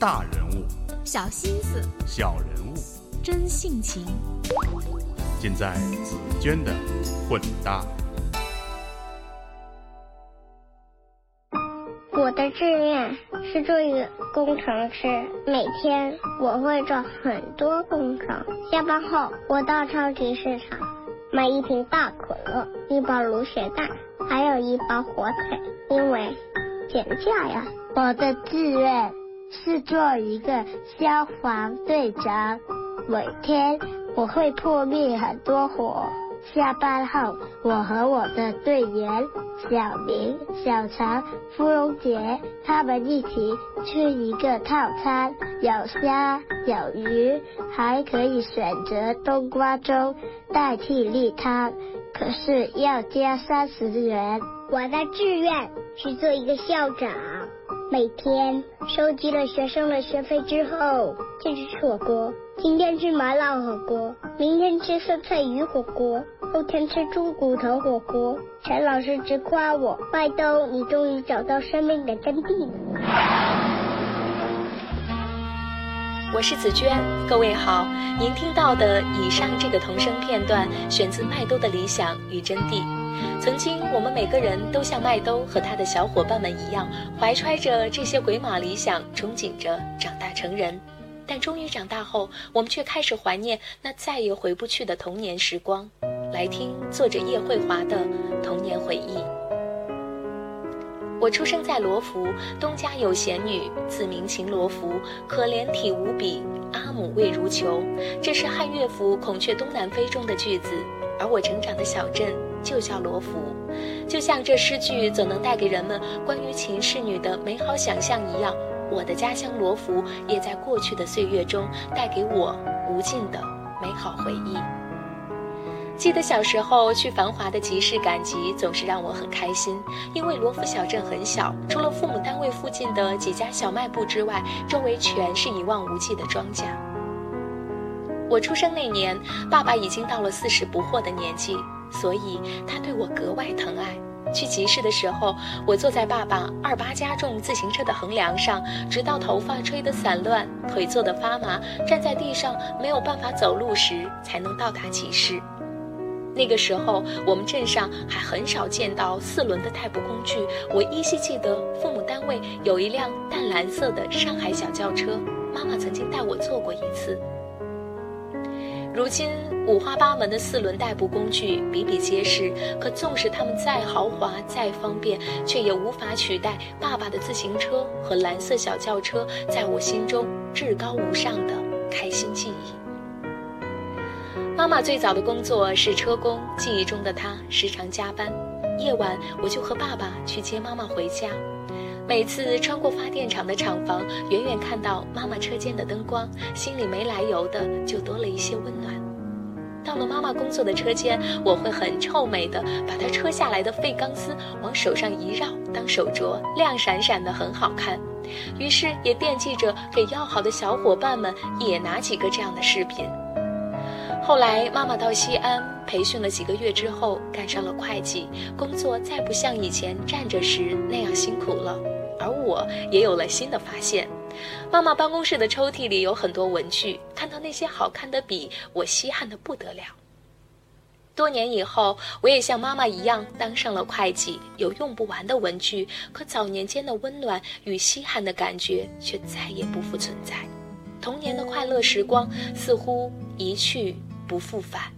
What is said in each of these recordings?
大人物，小心思，小人物，真性情，尽在紫娟的混搭。我的志愿是做一个工程师，每天我会做很多工程。下班后，我到超级市场买一瓶大可乐，一包卤血蛋，还有一包火腿，因为减价呀。我的志愿是做一个消防队长，每天我会扑灭很多火。下班后，我和我的队员小明、小常、芙蓉姐他们一起吃一个套餐，有虾、有鱼，还可以选择冬瓜粥代替例汤，可是要加三十元。我的志愿是做一个校长。每天收集了学生的学费之后，就去吃火锅。今天吃麻辣火锅，明天吃酸菜鱼火锅，后天吃猪骨头火锅。陈老师直夸我：“麦兜，你终于找到生命的真谛了。”我是紫娟，各位好。您听到的以上这个童声片段，选自麦兜的理想与真谛。曾经，我们每个人都像麦兜和他的小伙伴们一样，怀揣着这些鬼马理想，憧憬着长大成人。但终于长大后，我们却开始怀念那再也回不去的童年时光。来听作者叶慧华的童年回忆。我出生在罗浮，东家有贤女，自名秦罗浮，可怜体无比，阿母未如求。这是汉乐府《孔雀东南飞》中的句子。而我成长的小镇就叫罗浮，就像这诗句总能带给人们关于秦氏女的美好想象一样，我的家乡罗浮也在过去的岁月中带给我无尽的美好回忆。记得小时候去繁华的集市赶集，总是让我很开心，因为罗浮小镇很小，除了父母单位附近的几家小卖部之外，周围全是一望无际的庄稼。我出生那年，爸爸已经到了四十不惑的年纪，所以他对我格外疼爱。去集市的时候，我坐在爸爸二八加重自行车的横梁上，直到头发吹得散乱、腿坐得发麻，站在地上没有办法走路时，才能到达集市。那个时候，我们镇上还很少见到四轮的代步工具。我依稀记得，父母单位有一辆淡蓝色的上海小轿车，妈妈曾经带我坐过一次。如今五花八门的四轮代步工具比比皆是，可纵使它们再豪华、再方便，却也无法取代爸爸的自行车和蓝色小轿车在我心中至高无上的开心记忆。妈妈最早的工作是车工，记忆中的她时常加班，夜晚我就和爸爸去接妈妈回家。每次穿过发电厂的厂房，远远看到妈妈车间的灯光，心里没来由的就多了一些温暖。到了妈妈工作的车间，我会很臭美的把她车下来的废钢丝往手上一绕当手镯，亮闪闪的，很好看。于是也惦记着给要好的小伙伴们也拿几个这样的饰品。后来妈妈到西安培训了几个月之后，干上了会计，工作再不像以前站着时那样辛苦了。而我也有了新的发现，妈妈办公室的抽屉里有很多文具，看到那些好看的笔，我稀罕的不得了。多年以后，我也像妈妈一样当上了会计，有用不完的文具，可早年间的温暖与稀罕的感觉却再也不复存在，童年的快乐时光似乎一去不复返。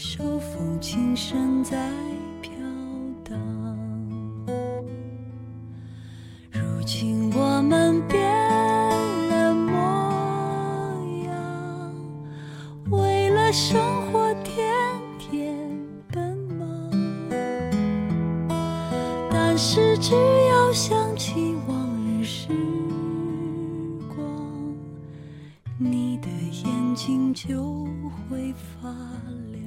手风琴声在飘荡如今我们变了模样为了生活天天奔忙但是只要想起往日时光你的眼睛就会发亮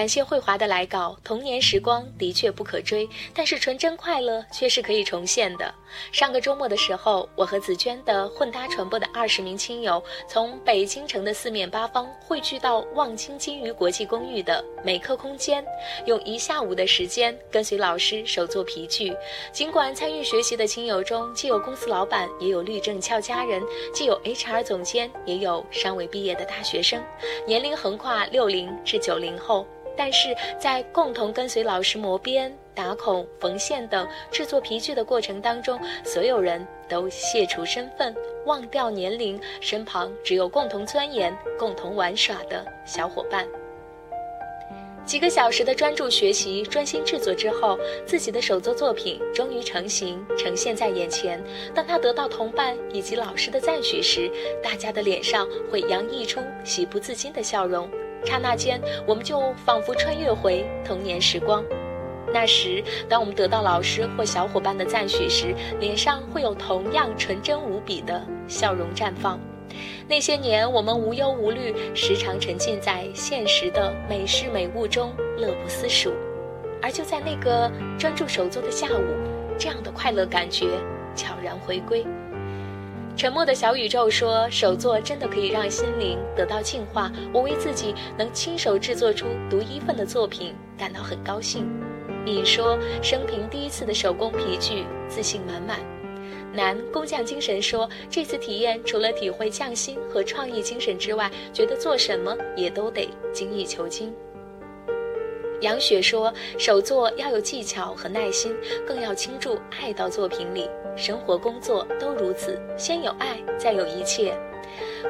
感谢慧华的来稿。童年时光的确不可追，但是纯真快乐却是可以重现的。上个周末的时候，我和紫娟的混搭传播的二十名亲友，从北京城的四面八方汇聚到望京金鱼国际公寓的美客空间，用一下午的时间跟随老师手做皮具。尽管参与学习的亲友中，既有公司老板，也有律政俏佳人，既有 HR 总监，也有尚未毕业的大学生，年龄横跨六零至九零后。但是在共同跟随老师磨边、打孔、缝线等制作皮具的过程当中，所有人都卸除身份，忘掉年龄，身旁只有共同钻研、共同玩耍的小伙伴。几个小时的专注学习、专心制作之后，自己的手作作品终于成型，呈现在眼前。当他得到同伴以及老师的赞许时，大家的脸上会洋溢出喜不自禁的笑容。刹那间，我们就仿佛穿越回童年时光。那时，当我们得到老师或小伙伴的赞许时，脸上会有同样纯真无比的笑容绽放。那些年，我们无忧无虑，时常沉浸在现实的美事美物中，乐不思蜀。而就在那个专注手作的下午，这样的快乐感觉悄然回归。沉默的小宇宙说：“手作真的可以让心灵得到净化。我为自己能亲手制作出独一份的作品感到很高兴。”你说：“生平第一次的手工皮具，自信满满。”男工匠精神说：“这次体验除了体会匠心和创意精神之外，觉得做什么也都得精益求精。”杨雪说：“手作要有技巧和耐心，更要倾注爱到作品里。”生活、工作都如此，先有爱，再有一切。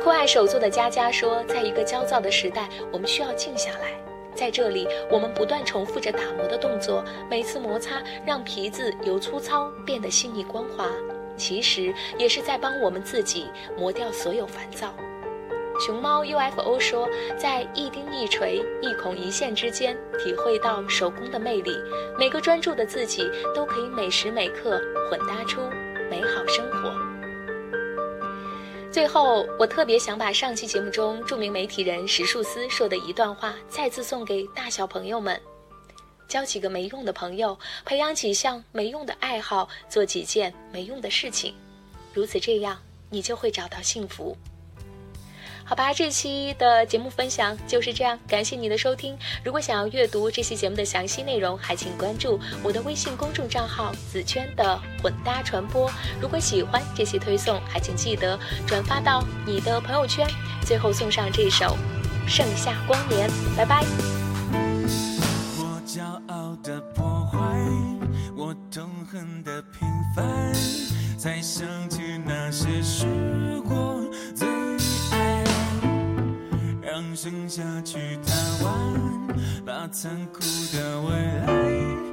酷爱手作的佳佳说，在一个焦躁的时代，我们需要静下来。在这里，我们不断重复着打磨的动作，每次摩擦让皮子由粗糙变得细腻光滑，其实也是在帮我们自己磨掉所有烦躁。熊猫 UFO 说，在一钉一锤、一孔一线之间，体会到手工的魅力。每个专注的自己，都可以每时每刻混搭出。美好生活。最后，我特别想把上期节目中著名媒体人石树思说的一段话再次送给大小朋友们：交几个没用的朋友，培养几项没用的爱好，做几件没用的事情，如此这样，你就会找到幸福。好吧，这期的节目分享就是这样，感谢你的收听。如果想要阅读这期节目的详细内容，还请关注我的微信公众账号“紫圈的混搭传播”。如果喜欢这期推送，还请记得转发到你的朋友圈。最后送上这首《盛夏光年》，拜拜。我骄傲的破坏，我痛恨的平凡，才想起那些时光剩下去贪玩，把残酷的未来。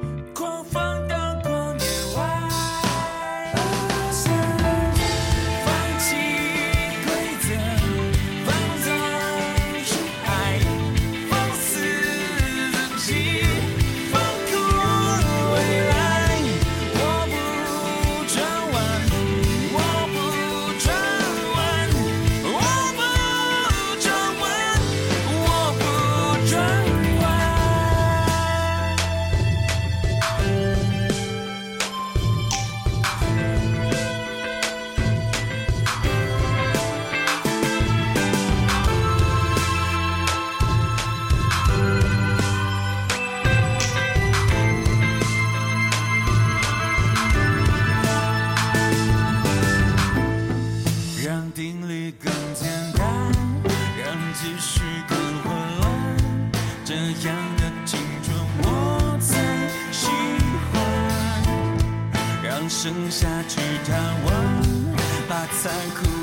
等下去探望把残酷